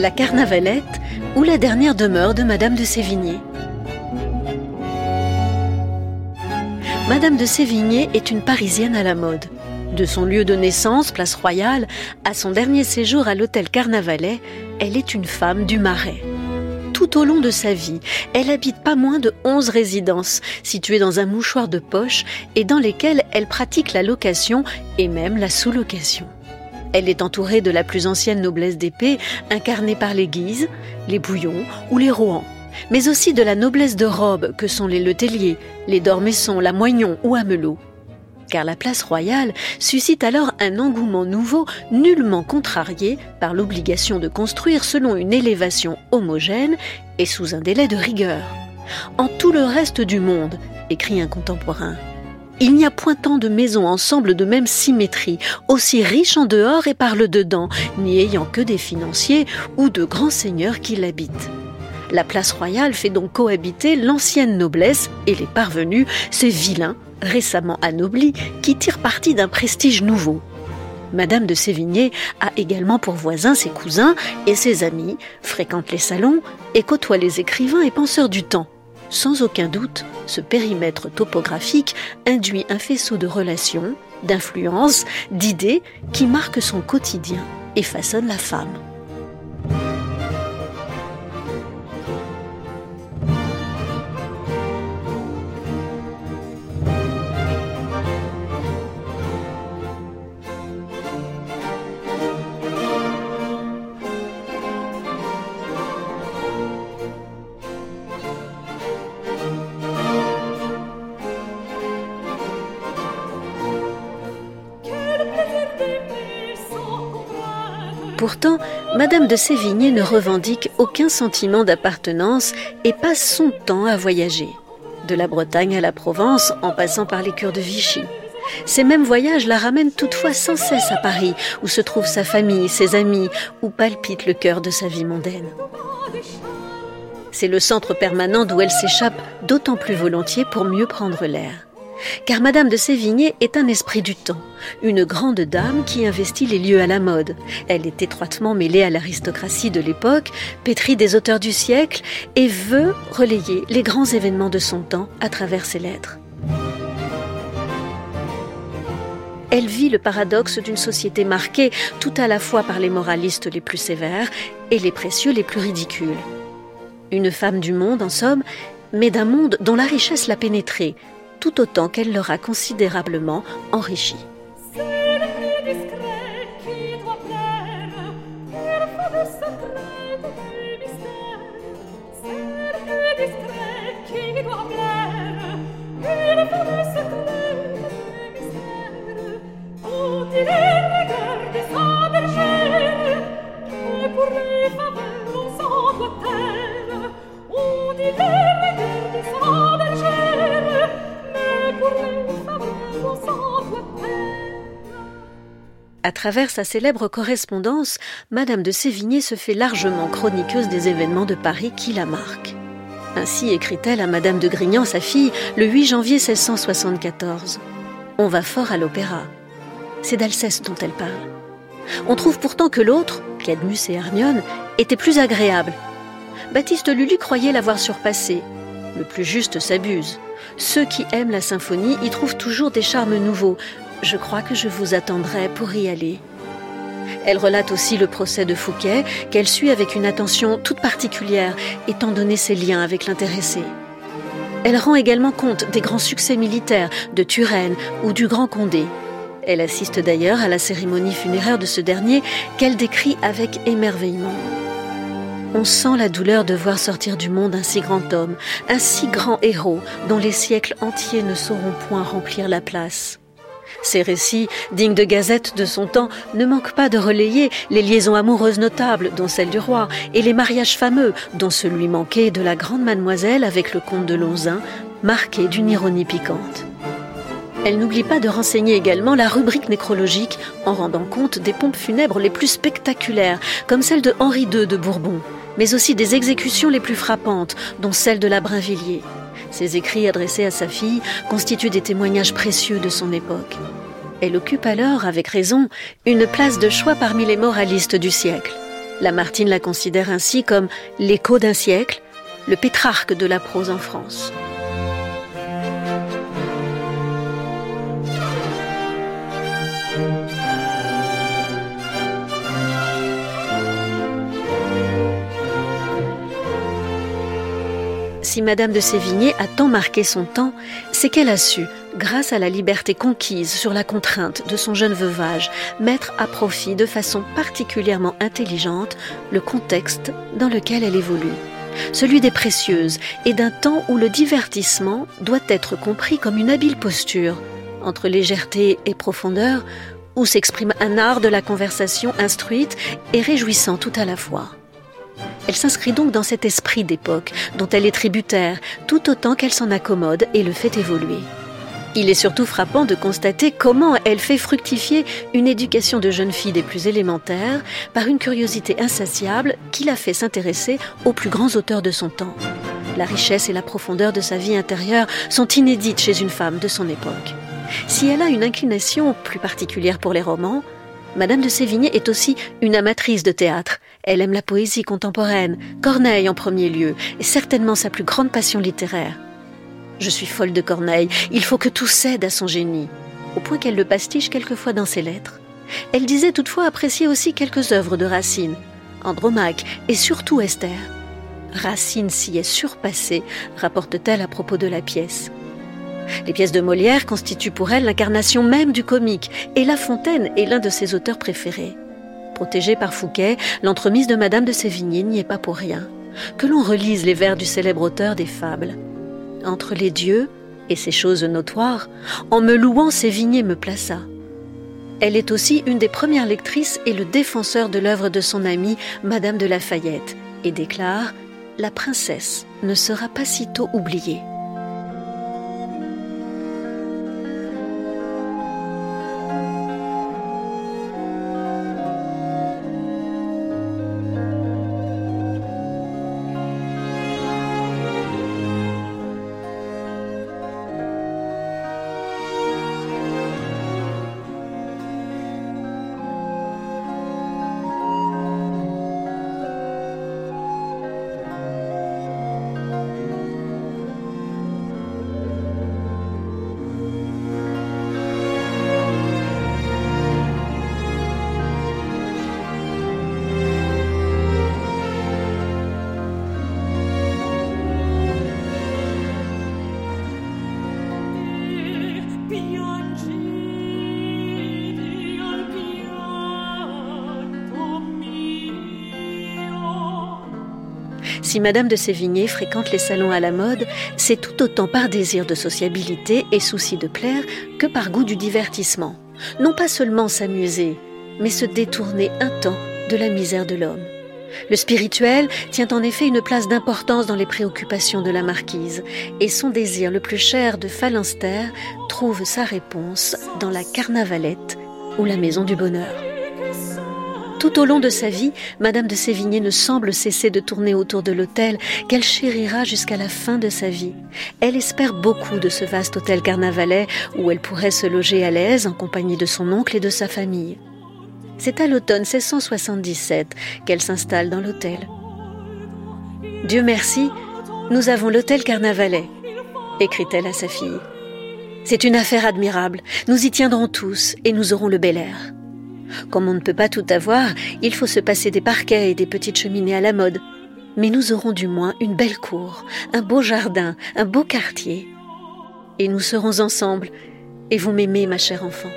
La Carnavalette ou la dernière demeure de Madame de Sévigné. Madame de Sévigné est une Parisienne à la mode. De son lieu de naissance, place Royale, à son dernier séjour à l'hôtel Carnavalet, elle est une femme du Marais. Tout au long de sa vie, elle habite pas moins de 11 résidences, situées dans un mouchoir de poche et dans lesquelles elle pratique la location et même la sous-location. Elle est entourée de la plus ancienne noblesse d'épée, incarnée par les Guises, les Bouillons ou les Rohan, mais aussi de la noblesse de robe que sont les Letellier, les Dormesson, la Moignon ou Amelot car la place royale suscite alors un engouement nouveau nullement contrarié par l'obligation de construire selon une élévation homogène et sous un délai de rigueur. En tout le reste du monde, écrit un contemporain, il n'y a point tant de maisons ensemble de même symétrie, aussi riches en dehors et par le dedans, n'y ayant que des financiers ou de grands seigneurs qui l'habitent. La place royale fait donc cohabiter l'ancienne noblesse et les parvenus, ces vilains récemment anobli, qui tire parti d'un prestige nouveau. Madame de Sévigné a également pour voisins ses cousins et ses amis, fréquente les salons et côtoie les écrivains et penseurs du temps. Sans aucun doute, ce périmètre topographique induit un faisceau de relations, d'influences, d'idées qui marquent son quotidien et façonne la femme. Pourtant, Madame de Sévigné ne revendique aucun sentiment d'appartenance et passe son temps à voyager. De la Bretagne à la Provence, en passant par les cures de Vichy. Ces mêmes voyages la ramènent toutefois sans cesse à Paris, où se trouve sa famille, ses amis, où palpite le cœur de sa vie mondaine. C'est le centre permanent d'où elle s'échappe d'autant plus volontiers pour mieux prendre l'air car Madame de Sévigné est un esprit du temps, une grande dame qui investit les lieux à la mode. Elle est étroitement mêlée à l'aristocratie de l'époque, pétrie des auteurs du siècle, et veut relayer les grands événements de son temps à travers ses lettres. Elle vit le paradoxe d'une société marquée tout à la fois par les moralistes les plus sévères et les précieux les plus ridicules. Une femme du monde, en somme, mais d'un monde dont la richesse l'a pénétrée, tout autant qu'elle l'aura considérablement enrichi. Travers sa célèbre correspondance, Madame de Sévigné se fait largement chroniqueuse des événements de Paris qui la marquent. Ainsi écrit-elle à Madame de Grignan, sa fille, le 8 janvier 1674. On va fort à l'opéra. C'est d'Alceste dont elle parle. On trouve pourtant que l'autre, Cadmus et Hermione, était plus agréable. Baptiste Lulu croyait l'avoir surpassé. Le plus juste s'abuse. Ceux qui aiment la symphonie y trouvent toujours des charmes nouveaux, je crois que je vous attendrai pour y aller. Elle relate aussi le procès de Fouquet, qu'elle suit avec une attention toute particulière, étant donné ses liens avec l'intéressé. Elle rend également compte des grands succès militaires de Turenne ou du Grand Condé. Elle assiste d'ailleurs à la cérémonie funéraire de ce dernier qu'elle décrit avec émerveillement. On sent la douleur de voir sortir du monde un si grand homme, un si grand héros dont les siècles entiers ne sauront point remplir la place. Ces récits, dignes de gazettes de son temps, ne manquent pas de relayer les liaisons amoureuses notables, dont celle du roi, et les mariages fameux, dont celui manqué de la grande mademoiselle avec le comte de Lonzin, marqué d'une ironie piquante. Elle n'oublie pas de renseigner également la rubrique nécrologique en rendant compte des pompes funèbres les plus spectaculaires, comme celle de Henri II de Bourbon, mais aussi des exécutions les plus frappantes, dont celle de la Brinvilliers. Ses écrits adressés à sa fille constituent des témoignages précieux de son époque. Elle occupe alors, avec raison, une place de choix parmi les moralistes du siècle. Lamartine la considère ainsi comme l'écho d'un siècle, le pétrarque de la prose en France. Si Madame de Sévigné a tant marqué son temps, c'est qu'elle a su, grâce à la liberté conquise sur la contrainte de son jeune veuvage, mettre à profit de façon particulièrement intelligente le contexte dans lequel elle évolue celui des précieuses et d'un temps où le divertissement doit être compris comme une habile posture, entre légèreté et profondeur, où s'exprime un art de la conversation instruite et réjouissant tout à la fois. Elle s'inscrit donc dans cet esprit d'époque dont elle est tributaire, tout autant qu'elle s'en accommode et le fait évoluer. Il est surtout frappant de constater comment elle fait fructifier une éducation de jeune fille des plus élémentaires par une curiosité insatiable qui l'a fait s'intéresser aux plus grands auteurs de son temps. La richesse et la profondeur de sa vie intérieure sont inédites chez une femme de son époque. Si elle a une inclination plus particulière pour les romans, Madame de Sévigné est aussi une amatrice de théâtre. Elle aime la poésie contemporaine, Corneille en premier lieu, et certainement sa plus grande passion littéraire. Je suis folle de Corneille, il faut que tout cède à son génie, au point qu'elle le pastiche quelquefois dans ses lettres. Elle disait toutefois apprécier aussi quelques œuvres de Racine, Andromaque et surtout Esther. Racine s'y est surpassé, rapporte-t-elle à propos de la pièce. Les pièces de Molière constituent pour elle l'incarnation même du comique, et La Fontaine est l'un de ses auteurs préférés. Protégée par Fouquet, l'entremise de Madame de Sévigné n'y est pas pour rien. Que l'on relise les vers du célèbre auteur des fables. Entre les dieux et ces choses notoires, en me louant, Sévigné me plaça. Elle est aussi une des premières lectrices et le défenseur de l'œuvre de son amie Madame de Lafayette, et déclare La princesse ne sera pas sitôt oubliée. Si Madame de Sévigné fréquente les salons à la mode, c'est tout autant par désir de sociabilité et souci de plaire que par goût du divertissement. Non pas seulement s'amuser, mais se détourner un temps de la misère de l'homme. Le spirituel tient en effet une place d'importance dans les préoccupations de la marquise, et son désir le plus cher de Phalanstère trouve sa réponse dans la Carnavalette ou la Maison du Bonheur. Tout au long de sa vie, Madame de Sévigné ne semble cesser de tourner autour de l'hôtel qu'elle chérira jusqu'à la fin de sa vie. Elle espère beaucoup de ce vaste hôtel carnavalet où elle pourrait se loger à l'aise en compagnie de son oncle et de sa famille. C'est à l'automne 1677 qu'elle s'installe dans l'hôtel. Dieu merci, nous avons l'hôtel Carnavalet, écrit-elle à sa fille. C'est une affaire admirable, nous y tiendrons tous et nous aurons le bel air. Comme on ne peut pas tout avoir, il faut se passer des parquets et des petites cheminées à la mode. Mais nous aurons du moins une belle cour, un beau jardin, un beau quartier. Et nous serons ensemble, et vous m'aimez, ma chère enfant.